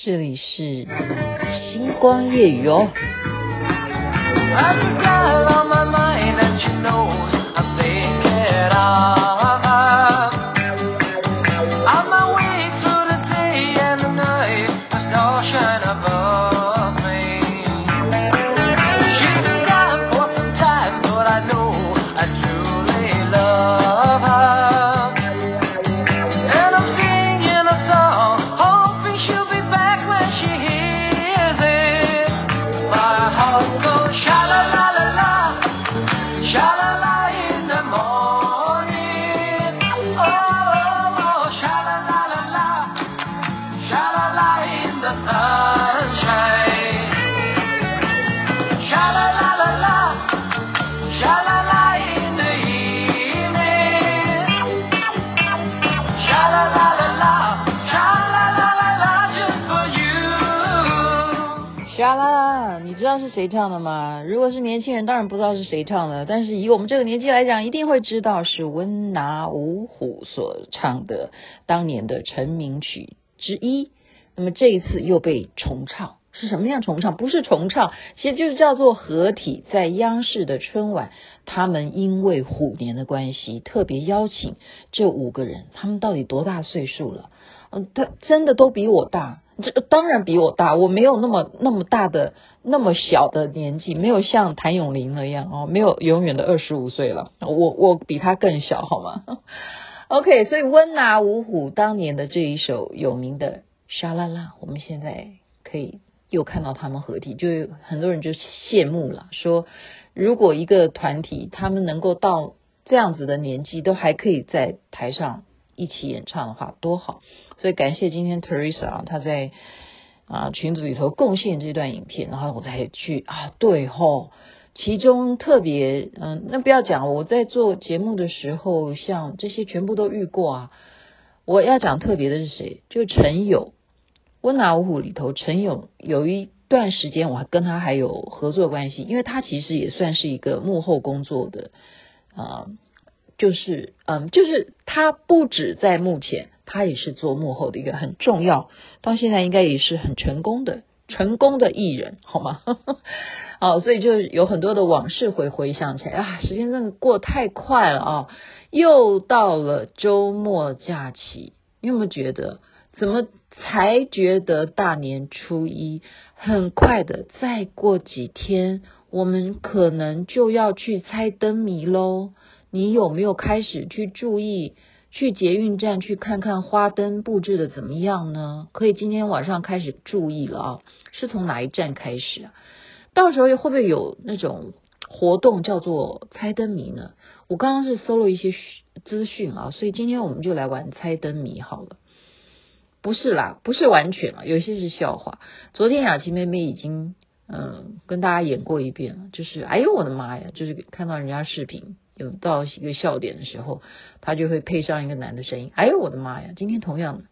这里是星光夜雨哦。知道是谁唱的吗？如果是年轻人，当然不知道是谁唱的。但是以我们这个年纪来讲，一定会知道是温拿五虎所唱的当年的成名曲之一。那么这一次又被重唱，是什么样重唱？不是重唱，其实就是叫做合体。在央视的春晚，他们因为虎年的关系，特别邀请这五个人。他们到底多大岁数了？嗯，他真的都比我大。这当然比我大，我没有那么那么大的那么小的年纪，没有像谭咏麟那样哦，没有永远的二十五岁了，我我比他更小，好吗？OK，所以温拿五虎当年的这一首有名的《沙拉拉》，我们现在可以又看到他们合体，就很多人就羡慕了，说如果一个团体他们能够到这样子的年纪，都还可以在台上一起演唱的话，多好。所以感谢今天 Teresa 啊，她在啊群组里头贡献这段影片，然后我再去啊，对吼，其中特别嗯，那不要讲，我在做节目的时候，像这些全部都遇过啊。我要讲特别的是谁？就陈友，温拿五虎里头，陈勇有一段时间我还跟他还有合作关系，因为他其实也算是一个幕后工作的啊。就是嗯，就是他不止在幕前，他也是做幕后的一个很重要，到现在应该也是很成功的成功的艺人，好吗？哦，所以就有很多的往事会回想起来啊，时间真的过太快了啊！又到了周末假期，你有没有觉得怎么才觉得大年初一很快的？再过几天，我们可能就要去猜灯谜喽。你有没有开始去注意，去捷运站去看看花灯布置的怎么样呢？可以今天晚上开始注意了啊！是从哪一站开始啊？到时候会不会有那种活动叫做猜灯谜呢？我刚刚是搜了一些资讯啊，所以今天我们就来玩猜灯谜好了。不是啦，不是完全啊，有些是笑话。昨天雅琪妹妹已经嗯跟大家演过一遍了，就是哎呦我的妈呀，就是看到人家视频。有到一个笑点的时候，她就会配上一个男的声音。哎呦，我的妈呀！今天同样的，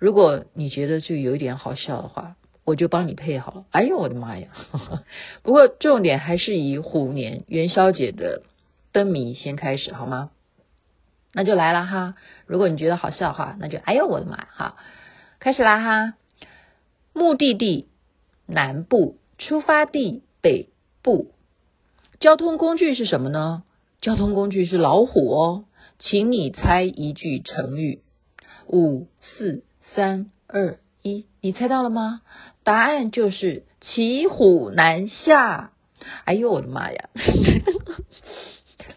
如果你觉得就有一点好笑的话，我就帮你配好了。哎呦，我的妈呀！不过重点还是以虎年元宵节的灯谜先开始好吗？那就来了哈。如果你觉得好笑的话，那就哎呦，我的妈呀！开始啦哈。目的地南部，出发地北部，交通工具是什么呢？交通工具是老虎哦，请你猜一句成语。五四三二一，你猜到了吗？答案就是骑虎难下。哎呦我的妈呀！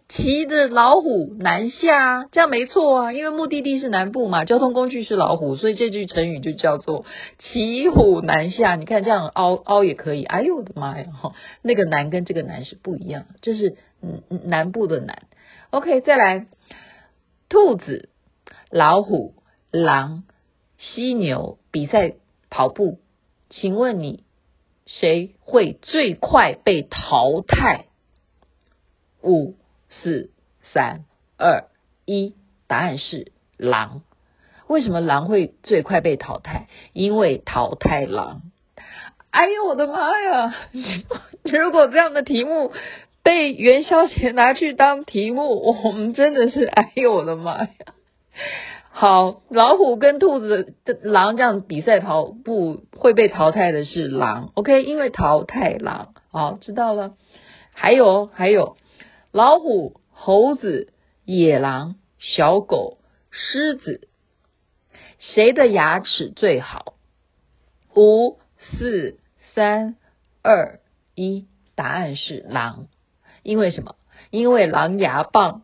骑着老虎南下，这样没错啊，因为目的地是南部嘛，交通工具是老虎，所以这句成语就叫做骑虎难下。你看这样凹凹也可以。哎呦我的妈呀！哈，那个南跟这个南是不一样，这是。嗯，南部的南，OK，再来，兔子、老虎、狼、犀牛比赛跑步，请问你谁会最快被淘汰？五、四、三、二、一，答案是狼。为什么狼会最快被淘汰？因为淘汰狼。哎呦，我的妈呀！如果这样的题目。被元宵节拿去当题目，我们真的是哎呦我的妈呀！好，老虎跟兔子的狼这样比赛跑步会被淘汰的是狼，OK？因为淘汰狼，好，知道了。还有还有，老虎、猴子、野狼、小狗、狮子，谁的牙齿最好？五、四、三、二、一，答案是狼。因为什么？因为狼牙棒。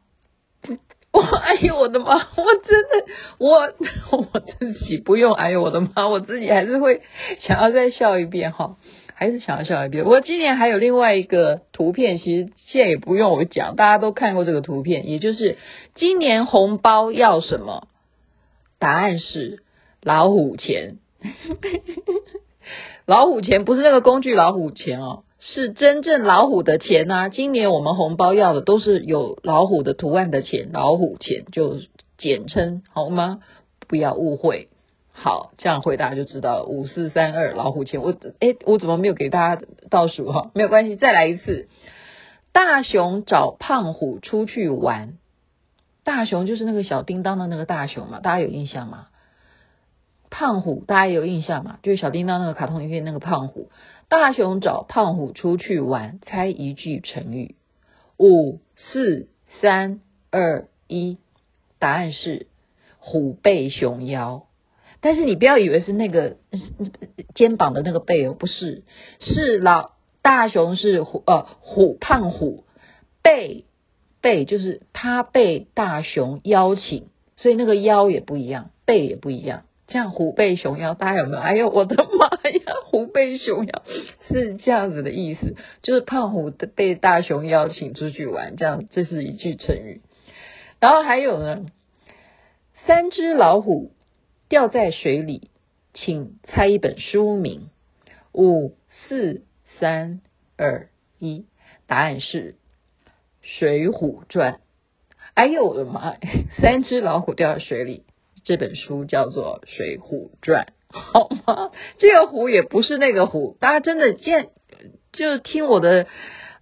我哎呦我的妈！我真的我 我自己不用哎呦我的妈！我自己还是会想要再笑一遍哈，还是想要笑一遍。我今年还有另外一个图片，其实现在也不用我讲，大家都看过这个图片，也就是今年红包要什么？答案是老虎钱。老虎钱不是那个工具老虎钱哦。是真正老虎的钱呐、今年我们红包要的都是有老虎的图案的钱，老虎钱就简称好吗？不要误会。好，这样回答就知道了。五四三二，老虎钳。我诶，我怎么没有给大家倒数哈？没有关系，再来一次。大熊找胖虎出去玩，大熊就是那个小叮当的那个大熊嘛，大家有印象吗？胖虎大家有印象吗？就是小叮当那个卡通影片那个胖虎。大熊找胖虎出去玩，猜一句成语。五四三二一，答案是虎背熊腰。但是你不要以为是那个肩膀的那个背哦，不是，是老大熊是虎呃虎胖虎背背就是他被大熊邀请，所以那个腰也不一样，背也不一样。这样虎背熊腰，大家有没有？哎呦，我的妈呀！虎背熊腰是这样子的意思，就是胖虎被大熊邀请出去玩，这样这是一句成语。然后还有呢，三只老虎掉在水里，请猜一本书名。五、四、三、二、一，答案是《水浒传》。哎呦，我的妈呀！三只老虎掉在水里。这本书叫做《水浒传》，好吗？这个“虎”也不是那个“虎”，大家真的见就听我的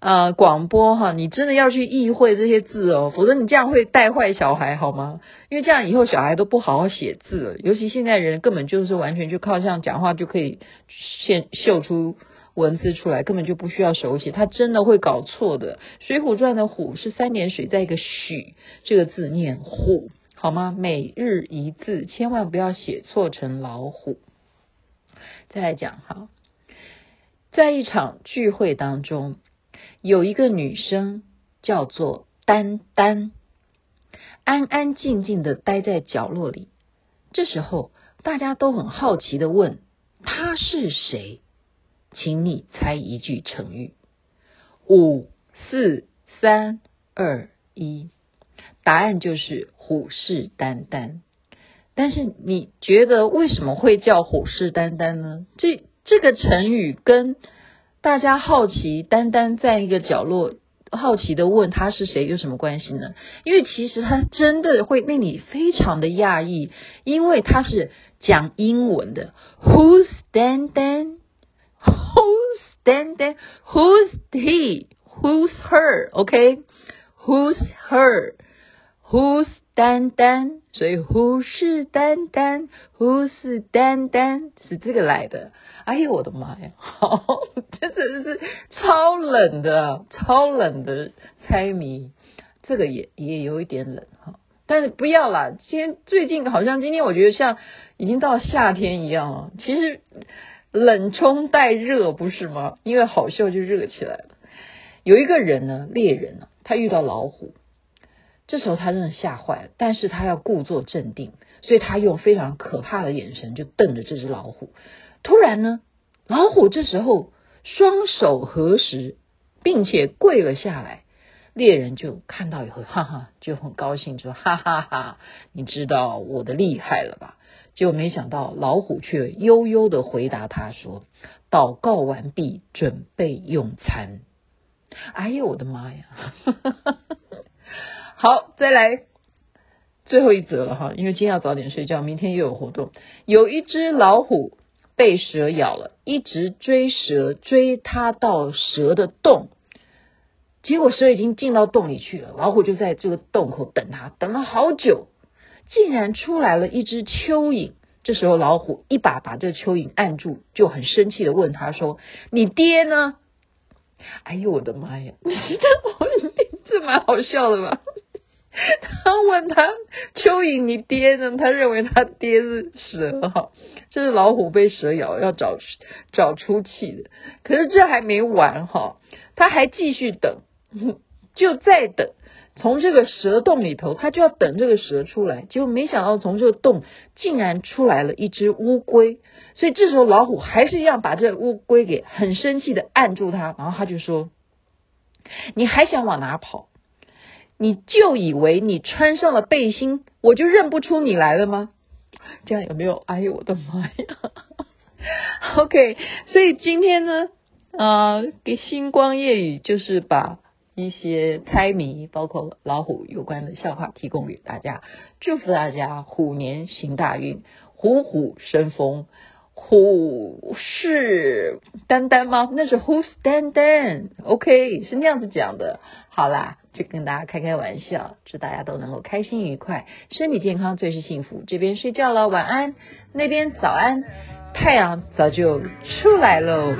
呃广播哈，你真的要去意会这些字哦，否则你这样会带坏小孩，好吗？因为这样以后小孩都不好好写字了，尤其现在人根本就是完全就靠这样讲话就可以现秀出文字出来，根本就不需要手写，他真的会搞错的。《水浒传》的“虎”是三点水，在一个“许”这个字念“虎”。好吗？每日一字，千万不要写错成老虎。再来讲哈，在一场聚会当中，有一个女生叫做丹丹，安安静静的待在角落里。这时候，大家都很好奇的问：“她是谁？”请你猜一句成语。五、四、三、二、一。答案就是虎视眈眈，但是你觉得为什么会叫虎视眈眈呢？这这个成语跟大家好奇，单单在一个角落好奇的问他是谁有什么关系呢？因为其实他真的会令你非常的讶异，因为他是讲英文的。Who's Dandan? Who's Dandan? Who's he? Who's her? OK? Who's her？Who's Dan Dan？所以虎视眈眈，虎视眈眈是这个来的。哎呦我的妈呀！好，真的是超冷的，超冷的猜谜。这个也也有一点冷哈，但是不要啦。今天最近好像今天我觉得像已经到夏天一样了。其实冷中带热不是吗？因为好笑就热起来了。有一个人呢，猎人呢，他遇到老虎。这时候他真的吓坏了，但是他要故作镇定，所以他用非常可怕的眼神就瞪着这只老虎。突然呢，老虎这时候双手合十，并且跪了下来。猎人就看到以后，哈哈，就很高兴，说：“哈哈哈，你知道我的厉害了吧？”结果没想到老虎却悠悠的回答他说：“祷告完毕，准备用餐。”哎呦，我的妈呀！好，再来最后一则了哈，因为今天要早点睡觉，明天又有活动。有一只老虎被蛇咬了，一直追蛇，追它到蛇的洞，结果蛇已经进到洞里去了，老虎就在这个洞口等它，等了好久。竟然出来了一只蚯蚓。这时候老虎一把把这个蚯蚓按住，就很生气的问他说：“你爹呢？”哎呦我的妈呀！这蛮好笑的吧？他问他蚯蚓：“你爹呢？”他认为他爹是蛇哈，这是老虎被蛇咬要找找出气的。可是这还没完哈，他还继续等，就再等。从这个蛇洞里头，他就要等这个蛇出来，结果没想到从这个洞竟然出来了一只乌龟。所以这时候老虎还是一样把这乌龟给很生气的按住它，然后他就说：“你还想往哪跑？你就以为你穿上了背心，我就认不出你来了吗？这样有没有？哎呦我的妈呀！OK，所以今天呢，啊、呃，给星光夜雨就是把。一些猜谜，包括老虎有关的笑话，提供给大家，祝福大家虎年行大运，虎虎生风，虎视眈眈吗？那是 who's Dan Dan？，OK，是那样子讲的。好啦，就跟大家开开玩笑，祝大家都能够开心愉快，身体健康最是幸福。这边睡觉了，晚安；那边早安，太阳早就出来喽。